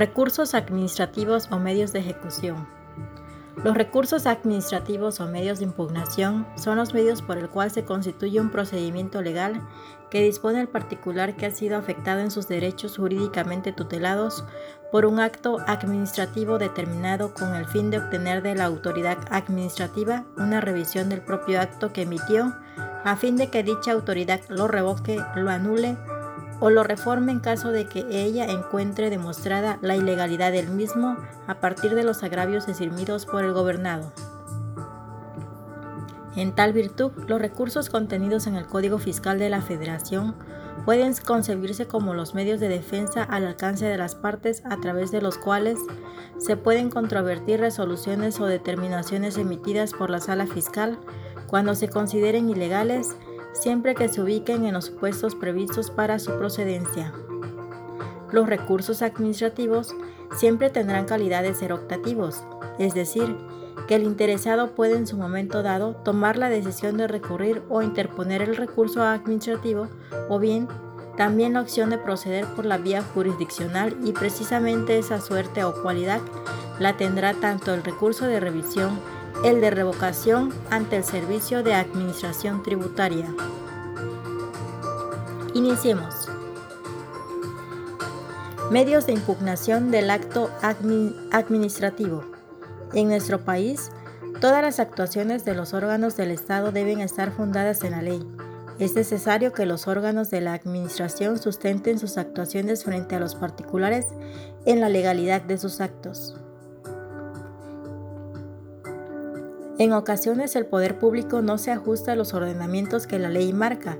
Recursos administrativos o medios de ejecución. Los recursos administrativos o medios de impugnación son los medios por el cual se constituye un procedimiento legal que dispone al particular que ha sido afectado en sus derechos jurídicamente tutelados por un acto administrativo determinado con el fin de obtener de la autoridad administrativa una revisión del propio acto que emitió a fin de que dicha autoridad lo revoque, lo anule o lo reforme en caso de que ella encuentre demostrada la ilegalidad del mismo a partir de los agravios esgrimidos por el gobernado. En tal virtud, los recursos contenidos en el Código Fiscal de la Federación pueden concebirse como los medios de defensa al alcance de las partes a través de los cuales se pueden controvertir resoluciones o determinaciones emitidas por la sala fiscal cuando se consideren ilegales siempre que se ubiquen en los supuestos previstos para su procedencia. Los recursos administrativos siempre tendrán calidad de ser optativos, es decir, que el interesado puede en su momento dado tomar la decisión de recurrir o interponer el recurso administrativo o bien también la opción de proceder por la vía jurisdiccional y precisamente esa suerte o cualidad la tendrá tanto el recurso de revisión el de revocación ante el Servicio de Administración Tributaria. Iniciemos. Medios de impugnación del acto administrativo. En nuestro país, todas las actuaciones de los órganos del Estado deben estar fundadas en la ley. Es necesario que los órganos de la Administración sustenten sus actuaciones frente a los particulares en la legalidad de sus actos. En ocasiones el poder público no se ajusta a los ordenamientos que la ley marca,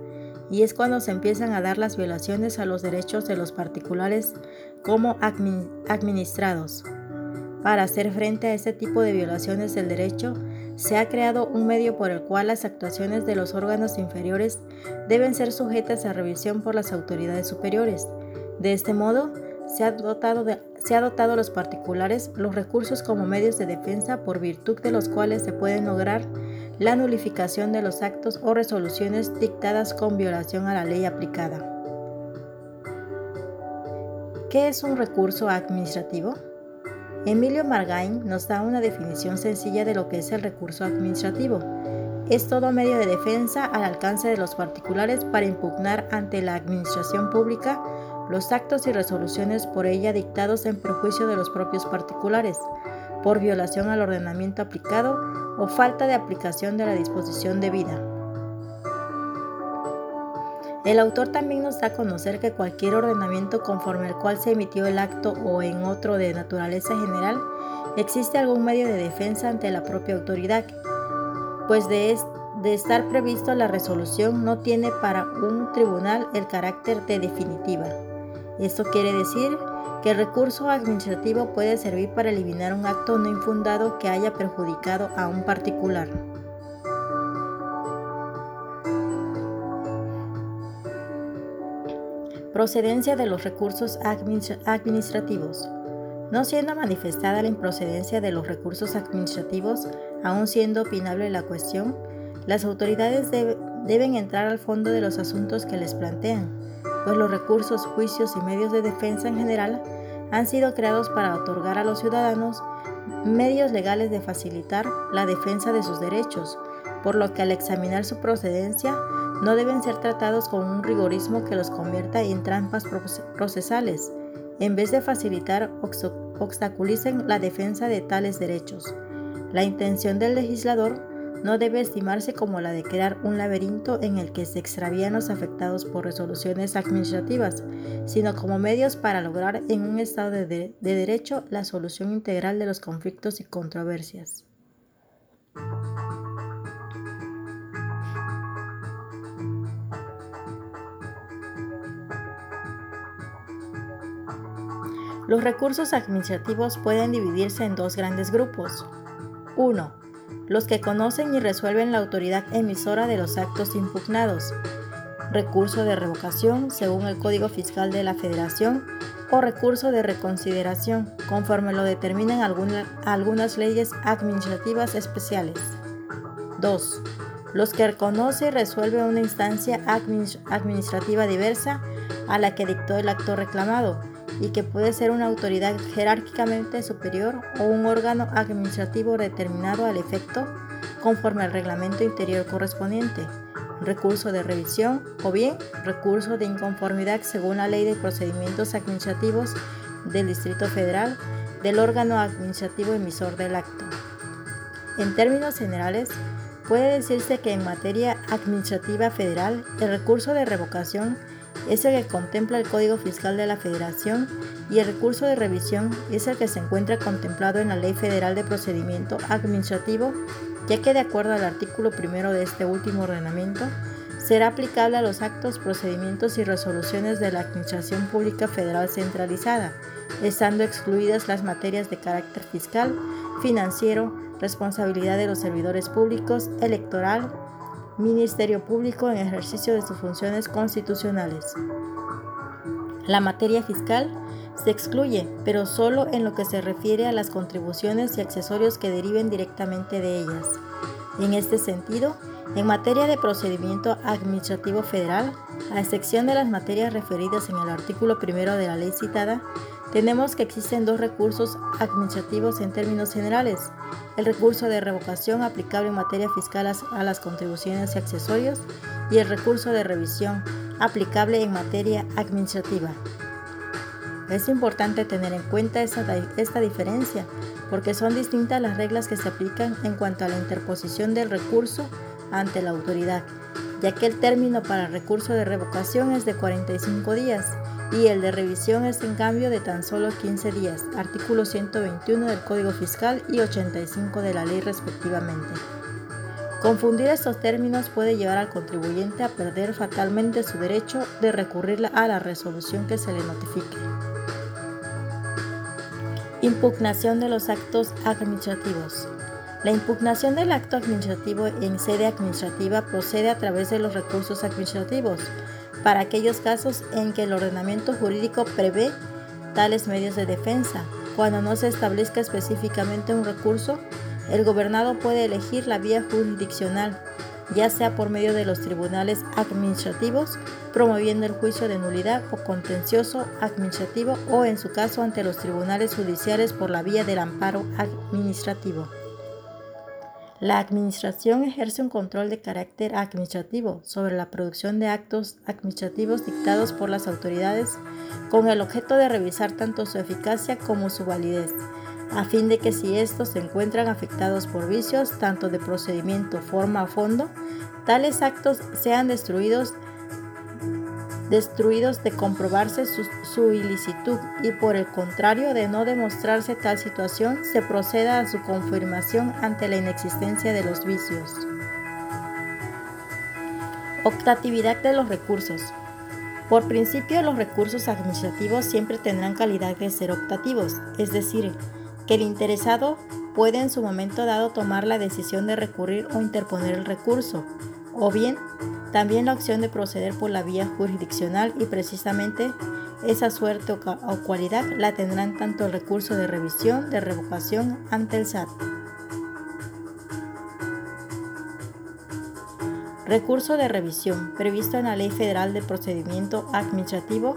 y es cuando se empiezan a dar las violaciones a los derechos de los particulares como administrados. Para hacer frente a este tipo de violaciones del derecho, se ha creado un medio por el cual las actuaciones de los órganos inferiores deben ser sujetas a revisión por las autoridades superiores. De este modo, se ha dotado, se ha dotado a los particulares los recursos como medios de defensa por virtud de los cuales se pueden lograr la nulificación de los actos o resoluciones dictadas con violación a la ley aplicada. ¿Qué es un recurso administrativo? Emilio Margain nos da una definición sencilla de lo que es el recurso administrativo. Es todo medio de defensa al alcance de los particulares para impugnar ante la administración pública los actos y resoluciones por ella dictados en perjuicio de los propios particulares, por violación al ordenamiento aplicado o falta de aplicación de la disposición debida. El autor también nos da a conocer que cualquier ordenamiento conforme al cual se emitió el acto o en otro de naturaleza general, existe algún medio de defensa ante la propia autoridad, pues de, de estar previsto la resolución no tiene para un tribunal el carácter de definitiva. Esto quiere decir que el recurso administrativo puede servir para eliminar un acto no infundado que haya perjudicado a un particular. Procedencia de los recursos administrativos. No siendo manifestada la improcedencia de los recursos administrativos, aun siendo opinable la cuestión, las autoridades deben entrar al fondo de los asuntos que les plantean pues los recursos, juicios y medios de defensa en general han sido creados para otorgar a los ciudadanos medios legales de facilitar la defensa de sus derechos, por lo que al examinar su procedencia no deben ser tratados con un rigorismo que los convierta en trampas procesales, en vez de facilitar obstaculicen la defensa de tales derechos. La intención del legislador no debe estimarse como la de crear un laberinto en el que se extravían los afectados por resoluciones administrativas, sino como medios para lograr en un Estado de, de derecho la solución integral de los conflictos y controversias. Los recursos administrativos pueden dividirse en dos grandes grupos. 1 los que conocen y resuelven la autoridad emisora de los actos impugnados, recurso de revocación según el Código Fiscal de la Federación o recurso de reconsideración, conforme lo determinan algunas leyes administrativas especiales. 2. Los que reconoce y resuelve una instancia administrativa diversa a la que dictó el acto reclamado y que puede ser una autoridad jerárquicamente superior o un órgano administrativo determinado al efecto conforme al reglamento interior correspondiente, recurso de revisión o bien recurso de inconformidad según la Ley de Procedimientos Administrativos del Distrito Federal del órgano administrativo emisor del acto. En términos generales, puede decirse que en materia administrativa federal, el recurso de revocación es el que contempla el Código Fiscal de la Federación y el recurso de revisión es el que se encuentra contemplado en la Ley Federal de Procedimiento Administrativo, ya que de acuerdo al artículo primero de este último ordenamiento, será aplicable a los actos, procedimientos y resoluciones de la Administración Pública Federal Centralizada, estando excluidas las materias de carácter fiscal, financiero, responsabilidad de los servidores públicos, electoral, Ministerio Público en ejercicio de sus funciones constitucionales. La materia fiscal se excluye, pero solo en lo que se refiere a las contribuciones y accesorios que deriven directamente de ellas. En este sentido, en materia de procedimiento administrativo federal, a excepción de las materias referidas en el artículo primero de la ley citada, tenemos que existen dos recursos administrativos en términos generales. El recurso de revocación aplicable en materia fiscal a las contribuciones y accesorios y el recurso de revisión aplicable en materia administrativa. Es importante tener en cuenta esta, esta, diferencia porque son distintas las reglas que se aplican en cuanto a la interposición del recurso ante la autoridad, ya que el término para recurso de revocación es de 45 días y el de revisión es en cambio de tan solo 15 días, artículo 121 del Código Fiscal y 85 de la ley respectivamente. Confundir estos términos puede llevar al contribuyente a perder fatalmente su derecho de recurrir a la resolución que se le notifique. Impugnación de los actos administrativos. La impugnación del acto administrativo en sede administrativa procede a través de los recursos administrativos, para aquellos casos en que el ordenamiento jurídico prevé tales medios de defensa. Cuando no se establezca específicamente un recurso, el gobernado puede elegir la vía jurisdiccional, ya sea por medio de los tribunales administrativos, promoviendo el juicio de nulidad o contencioso administrativo o en su caso ante los tribunales judiciales por la vía del amparo administrativo. La Administración ejerce un control de carácter administrativo sobre la producción de actos administrativos dictados por las autoridades con el objeto de revisar tanto su eficacia como su validez, a fin de que si estos se encuentran afectados por vicios tanto de procedimiento, forma o fondo, tales actos sean destruidos destruidos de comprobarse su, ilicitud y por el contrario de no demostrarse tal situación, se proceda a su confirmación ante la inexistencia de los vicios. Optatividad de los recursos. Por principio, los recursos administrativos siempre tendrán calidad de ser optativos, es decir, que el interesado puede en su momento dado tomar la decisión de recurrir o interponer el recurso, o bien también la opción de proceder por la vía jurisdiccional y precisamente esa suerte o, cualidad la tendrán tanto el recurso de revisión de revocación ante el SAT. Recurso de revisión previsto en la Ley Federal de Procedimiento Administrativo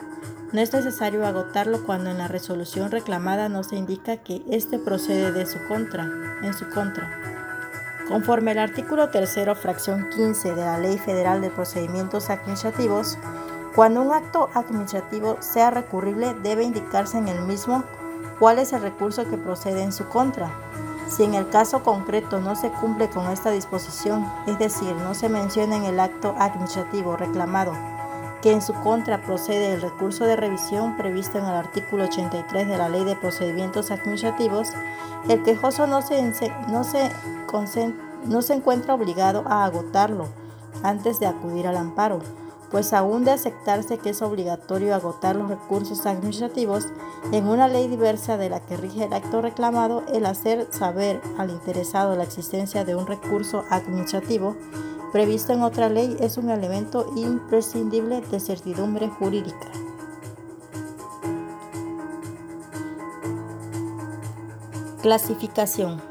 no es necesario agotarlo cuando en la resolución reclamada no se indica que éste procede de en su contra. Conforme al artículo 3, fracción 15 de la Ley Federal de Procedimientos Administrativos, cuando un acto administrativo sea recurrible debe indicarse en el mismo cuál es el recurso que procede en su contra. Si en el caso concreto no se cumple con esta disposición, es decir, no se menciona en el acto administrativo reclamado que en su contra procede el recurso de revisión previsto en el artículo 83 de la Ley de Procedimientos Administrativos, el quejoso no se, no se no se encuentra obligado a agotarlo antes de acudir al amparo, pues aún de aceptarse que es obligatorio agotar los recursos administrativos en una ley diversa de la que rige el acto reclamado, el hacer saber al interesado la existencia de un recurso administrativo previsto en otra ley es un elemento imprescindible de certidumbre jurídica. Clasificación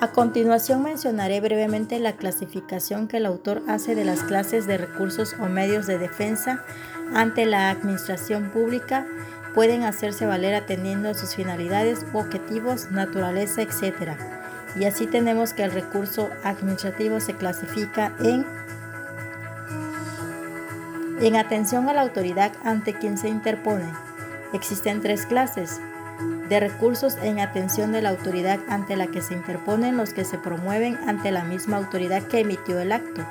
a continuación mencionaré brevemente la clasificación que el autor hace de las clases de recursos o medios de defensa ante la administración pública pueden hacerse valer atendiendo a sus finalidades, objetivos, naturaleza, etc. Y así tenemos que el recurso administrativo se clasifica en en atención a la autoridad ante quien se interpone. Existen tres clases de recursos en atención de la autoridad ante la que se interponen los que se promueven ante la misma autoridad que emitió el acto,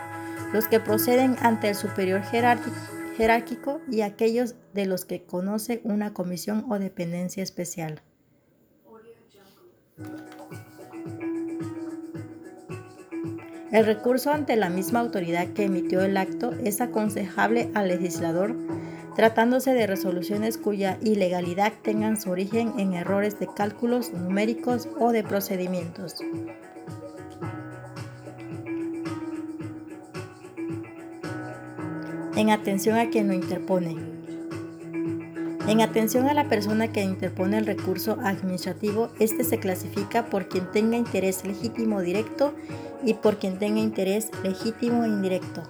los que proceden ante el superior jerárquico y aquellos de los que conoce una comisión o dependencia especial. El recurso ante la misma autoridad que emitió el acto es aconsejable al legislador tratándose de resoluciones cuya ilegalidad tengan su origen en errores de cálculos numéricos o de procedimientos. En atención a quien lo interpone. En atención a la persona que interpone el recurso administrativo, este se clasifica por quien tenga interés legítimo directo y por quien tenga interés legítimo e indirecto.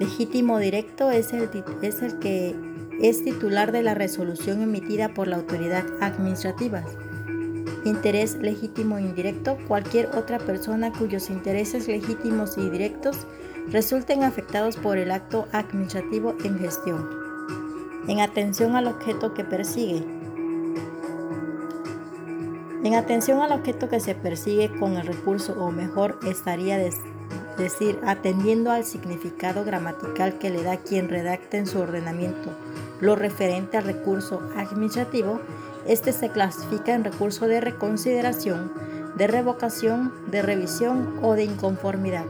Legítimo directo es el, es el que es titular de la resolución emitida por la autoridad administrativa. Interés legítimo e indirecto, cualquier otra persona cuyos intereses legítimos y directos resulten afectados por el acto administrativo en gestión. En atención al objeto que persigue, en atención al objeto que se persigue con el recurso, o mejor estaría decir, atendiendo al significado gramatical que le da quien redacta en su ordenamiento lo referente al recurso administrativo, este se clasifica en recurso de reconsideración, de revocación, de revisión o de inconformidad.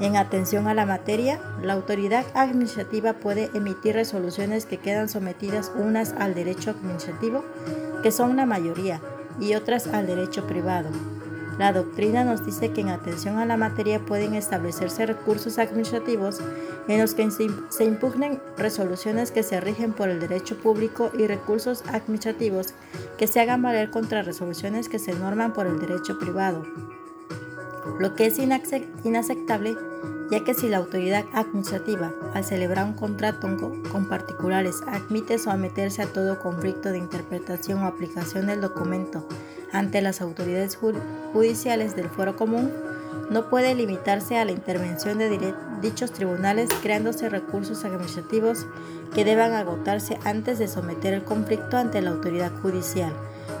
En atención a la materia, la autoridad administrativa puede emitir resoluciones que quedan sometidas unas al derecho administrativo que son la mayoría, y otras al derecho privado. La doctrina nos dice que en atención a la materia pueden establecerse recursos administrativos en los que se impugnen resoluciones que se rigen por el derecho público y recursos administrativos que se hagan valer contra resoluciones que se norman por el derecho privado. Lo que es inaceptable ya que si la autoridad administrativa, al celebrar un contrato con particulares, admite someterse a todo conflicto de interpretación o aplicación del documento ante las autoridades judiciales del fuero común, no puede limitarse a la intervención de dichos tribunales creándose recursos administrativos que deban agotarse antes de someter el conflicto ante la autoridad judicial,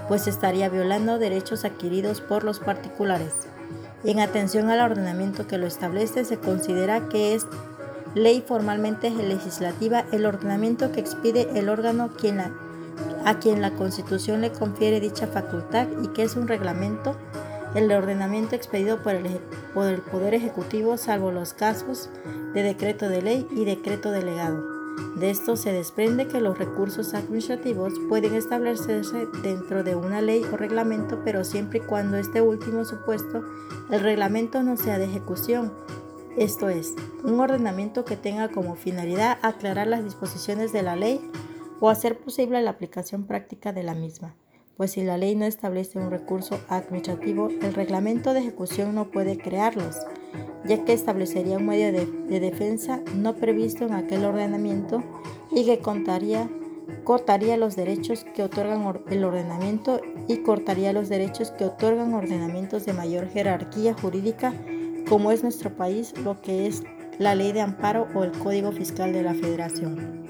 pues estaría violando derechos adquiridos por los particulares. En atención al ordenamiento que lo establece, se considera que es ley formalmente legislativa el ordenamiento que expide el órgano a quien la Constitución le confiere dicha facultad y que es un reglamento, el ordenamiento expedido por el, Poder Ejecutivo, salvo los casos de decreto de ley y decreto delegado. De esto se desprende que los recursos administrativos pueden establecerse dentro de una ley o reglamento, pero siempre y cuando este último supuesto, el reglamento no sea de ejecución, esto es, un ordenamiento que tenga como finalidad aclarar las disposiciones de la ley o hacer posible la aplicación práctica de la misma. Pues si la ley no establece un recurso administrativo, el reglamento de ejecución no puede crearlos, ya que establecería un medio de, defensa no previsto en aquel ordenamiento y que cortaría los derechos que otorgan el ordenamiento y cortaría los derechos que otorgan ordenamientos de mayor jerarquía jurídica, como es nuestro país, lo que es la ley de amparo o el Código Fiscal de la Federación.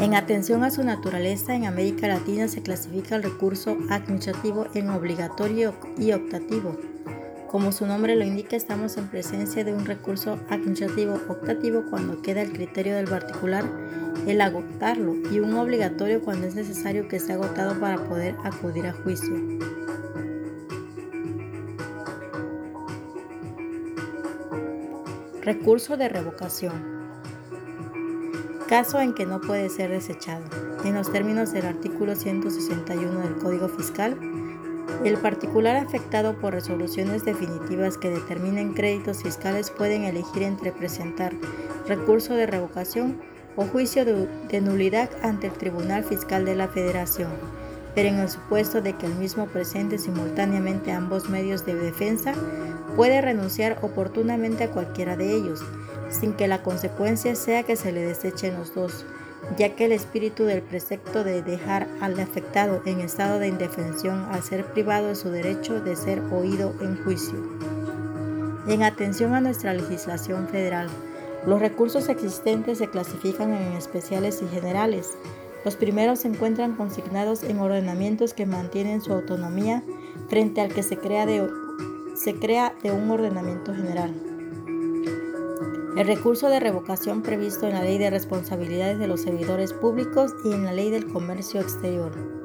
En atención a su naturaleza, en América Latina se clasifica el recurso administrativo en obligatorio y optativo. Como su nombre lo indica, estamos en presencia de un recurso administrativo optativo cuando queda el criterio del particular el agotarlo y un obligatorio cuando es necesario que sea agotado para poder acudir a juicio. Recurso de revocación caso en que no puede ser desechado. En los términos del artículo 161 del Código Fiscal, el particular afectado por resoluciones definitivas que determinen créditos fiscales pueden elegir entre presentar recurso de revocación o juicio de, nulidad ante el Tribunal Fiscal de la Federación, pero en el supuesto de que el mismo presente simultáneamente ambos medios de defensa, puede renunciar oportunamente a cualquiera de ellos, sin que la consecuencia sea que se le desechen los dos, ya que el espíritu del precepto de dejar al afectado en estado de indefensión al ser privado de su derecho de ser oído en juicio. En atención a nuestra legislación federal, los recursos existentes se clasifican en especiales y generales. Los primeros se encuentran consignados en ordenamientos que mantienen su autonomía frente al que se crea de, se crea de un ordenamiento general. El recurso de revocación previsto en la Ley de Responsabilidades de los Servidores Públicos y en la Ley del Comercio Exterior.